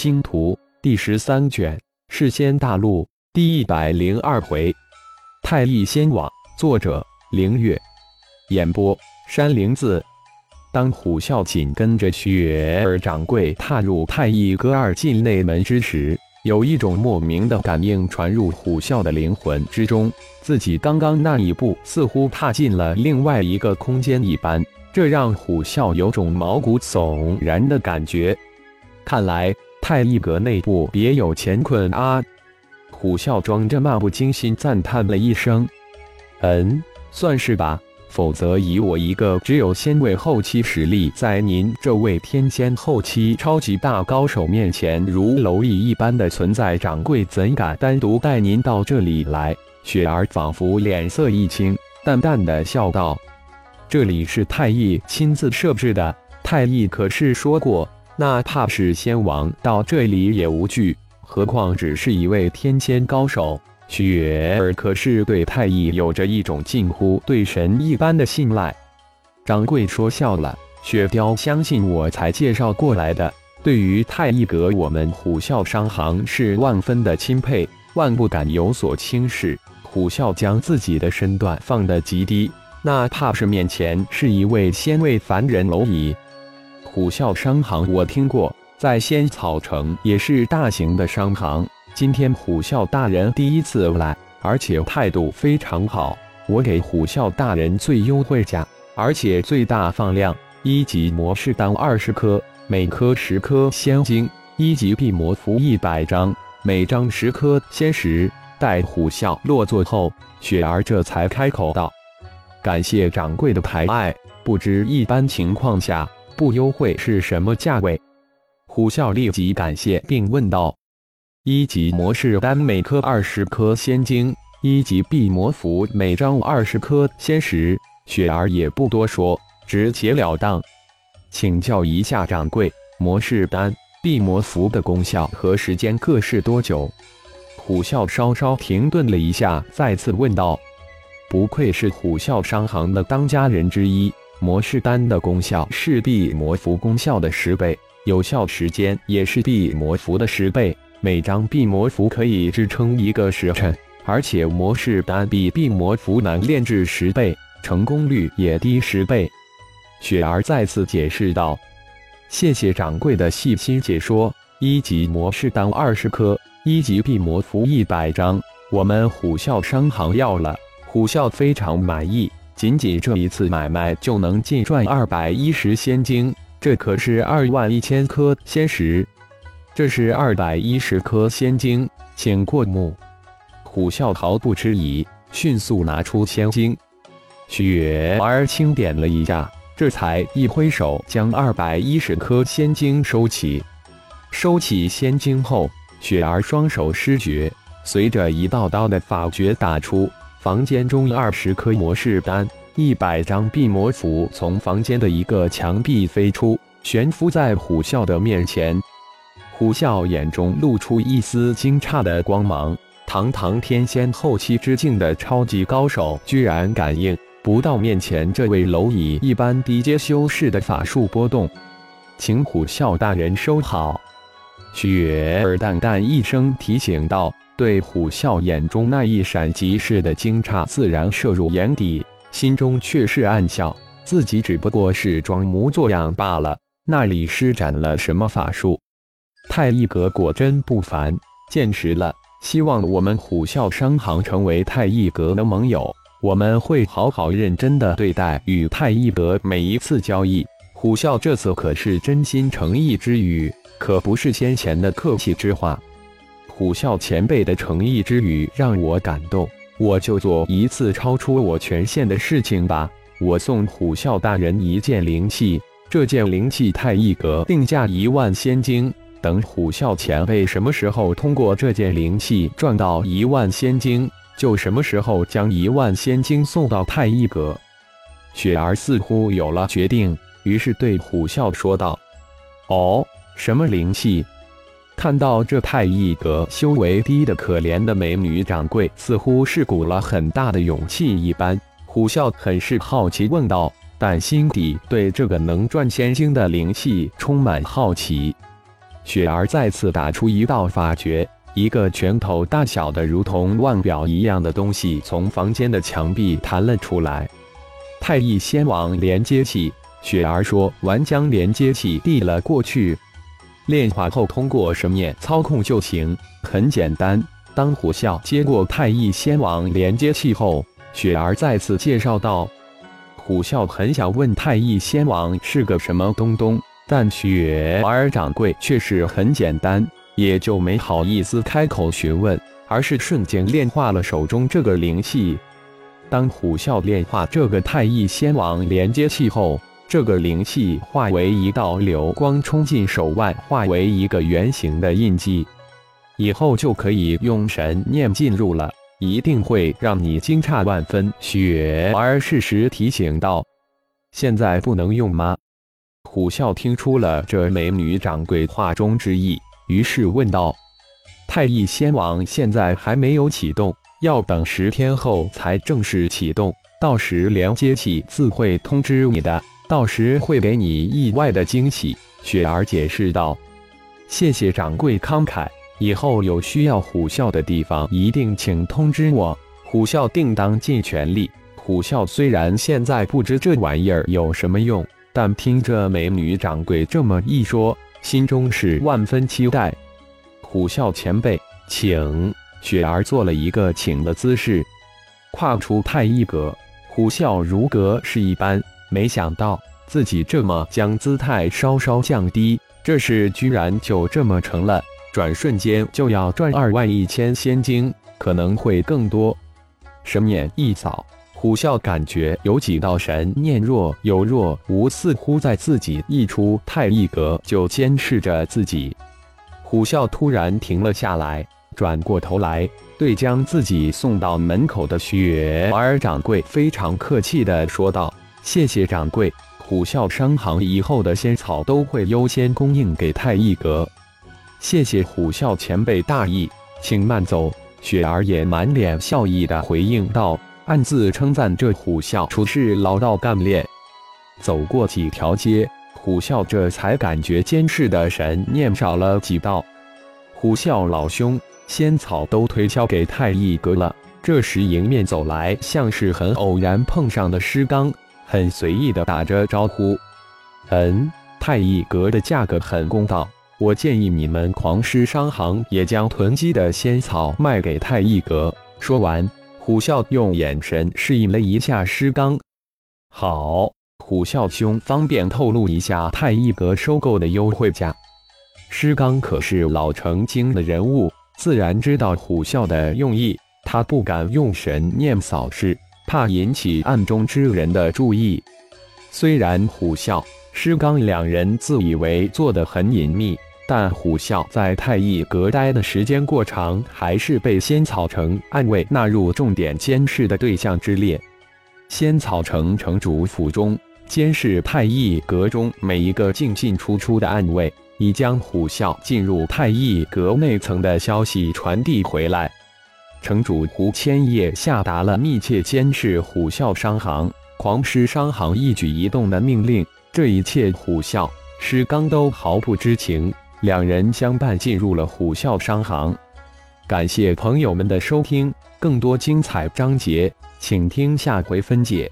星图》第十三卷《世仙大陆》第一百零二回，太乙仙网。作者：凌月。演播：山灵子。当虎啸紧跟着雪儿掌柜踏入太乙阁二进内门之时，有一种莫名的感应传入虎啸的灵魂之中，自己刚刚那一步似乎踏进了另外一个空间一般，这让虎啸有种毛骨悚然的感觉。看来太一阁内部别有乾坤啊！虎啸装着漫不经心赞叹了一声：“嗯，算是吧。”否则，以我一个只有仙位后期实力，在您这位天仙后期超级大高手面前，如蝼蚁一般的存在，掌柜怎敢单独带您到这里来？雪儿仿佛脸色一青，淡淡的笑道：“这里是太乙亲自设置的，太乙可是说过，那怕是仙王到这里也无惧，何况只是一位天仙高手。”雪儿可是对太乙有着一种近乎对神一般的信赖。掌柜说笑了，雪雕相信我才介绍过来的。对于太乙阁，我们虎啸商行是万分的钦佩，万不敢有所轻视。虎啸将自己的身段放得极低，那怕是面前是一位仙位凡人蝼蚁。虎啸商行我听过，在仙草城也是大型的商行。今天虎啸大人第一次来，而且态度非常好，我给虎啸大人最优惠价，而且最大放量：一级魔士丹二十颗，每颗十颗仙晶；一级地魔符一百张，每张十颗仙石。待虎啸落座后，雪儿这才开口道：“感谢掌柜的抬爱，不知一般情况下不优惠是什么价位？”虎啸立即感谢，并问道。一级魔士丹每颗二十颗仙晶，一级碧魔符每张二十颗仙石。雪儿也不多说，直截了当，请教一下掌柜，魔士丹、碧魔符的功效和时间各是多久？虎啸稍稍停顿了一下，再次问道：“不愧是虎啸商行的当家人之一，魔士丹的功效是地魔符功效的十倍，有效时间也是地魔符的十倍。”每张地魔符可以支撑一个时辰，而且魔士丹比地魔符难炼制十倍，成功率也低十倍。雪儿再次解释道：“谢谢掌柜的细心解说。一级魔士丹二十颗，一级地魔符一百张，我们虎啸商行要了。虎啸非常满意，仅仅这一次买卖就能净赚二百一十仙晶，这可是二万一千颗仙石。”这是二百一十颗仙晶，请过目。虎啸毫不迟疑，迅速拿出仙晶。雪儿轻点了一下，这才一挥手将二百一十颗仙晶收起。收起仙晶后，雪儿双手施诀，随着一道道的法诀打出，房间中二十颗魔士丹、一百张地魔符从房间的一个墙壁飞出，悬浮在虎啸的面前。虎啸眼中露出一丝惊诧的光芒，堂堂天仙后期之境的超级高手，居然感应不到面前这位蝼蚁一般低阶修士的法术波动，请虎啸大人收好。雪儿淡淡一声提醒道，对虎啸眼中那一闪即逝的惊诧自然摄入眼底，心中却是暗笑，自己只不过是装模作样罢了，那里施展了什么法术？太一阁果真不凡，见识了。希望我们虎啸商行成为太一阁的盟友，我们会好好认真的对待与太一阁每一次交易。虎啸这次可是真心诚意之语，可不是先前的客气之话。虎啸前辈的诚意之语让我感动，我就做一次超出我权限的事情吧。我送虎啸大人一件灵器，这件灵器太一阁定价一万仙晶。等虎啸前辈什么时候通过这件灵器赚到一万仙晶，就什么时候将一万仙晶送到太一阁。雪儿似乎有了决定，于是对虎啸说道：“哦，什么灵气？”看到这太一阁修为低的可怜的美女掌柜，似乎是鼓了很大的勇气一般。虎啸很是好奇问道，但心底对这个能赚仙晶的灵气充满好奇。雪儿再次打出一道法诀，一个拳头大小的如同腕表一样的东西从房间的墙壁弹了出来。太乙仙王连接器，雪儿说完将连接器递了过去。炼化后通过神念操控就行，很简单。当虎啸接过太乙仙王连接器后，雪儿再次介绍道：“虎啸很想问太乙仙王是个什么东东，但雪儿掌柜却是很简单，也就没好意思开口询问，而是瞬间炼化了手中这个灵器。当虎啸炼化这个太乙仙王连接器后。”这个灵气化为一道流光，冲进手腕，化为一个圆形的印记。以后就可以用神念进入了，一定会让你惊诧万分。雪儿适时提醒道：“现在不能用吗？”虎啸听出了这美女掌柜话中之意，于是问道：“太乙仙王现在还没有启动，要等十天后才正式启动，到时连接器自会通知你的。”到时会给你意外的惊喜，雪儿解释道：“谢谢掌柜慷慨，以后有需要虎啸的地方，一定请通知我。虎啸定当尽全力。”虎啸虽然现在不知这玩意儿有什么用，但听这美女掌柜这么一说，心中是万分期待。虎啸前辈，请。雪儿做了一个请的姿势，跨出太一阁。虎啸如隔世一般。没想到自己这么将姿态稍稍降低，这事居然就这么成了。转瞬间就要赚二万一千仙晶，可能会更多。神眼一扫，虎啸感觉有几道神念若有若无，似乎在自己一出太一阁就监视着自己。虎啸突然停了下来，转过头来对将自己送到门口的雪儿掌柜非常客气地说道。谢谢掌柜，虎啸商行以后的仙草都会优先供应给太一阁。谢谢虎啸前辈大义，请慢走。雪儿也满脸笑意的回应道，暗自称赞这虎啸处事老道干练。走过几条街，虎啸这才感觉监视的神念少了几道。虎啸老兄，仙草都推销给太一阁了。这时迎面走来，像是很偶然碰上的师刚。很随意的打着招呼，嗯，太一阁的价格很公道，我建议你们狂狮商行也将囤积的仙草卖给太一阁。说完，虎啸用眼神示意了一下师刚。好，虎啸兄方便透露一下太一阁收购的优惠价？师刚可是老成精的人物，自然知道虎啸的用意，他不敢用神念扫视。怕引起暗中之人的注意。虽然虎啸、施刚两人自以为做得很隐秘，但虎啸在太一阁待的时间过长，还是被仙草城暗卫纳入重点监视的对象之列。仙草城城主府中监视太一阁中每一个进进出出的暗卫，已将虎啸进入太一阁内层的消息传递回来。城主胡千叶下达了密切监视虎啸商行、狂狮商行一举一动的命令。这一切，虎啸、狮刚都毫不知情。两人相伴进入了虎啸商行。感谢朋友们的收听，更多精彩章节，请听下回分解。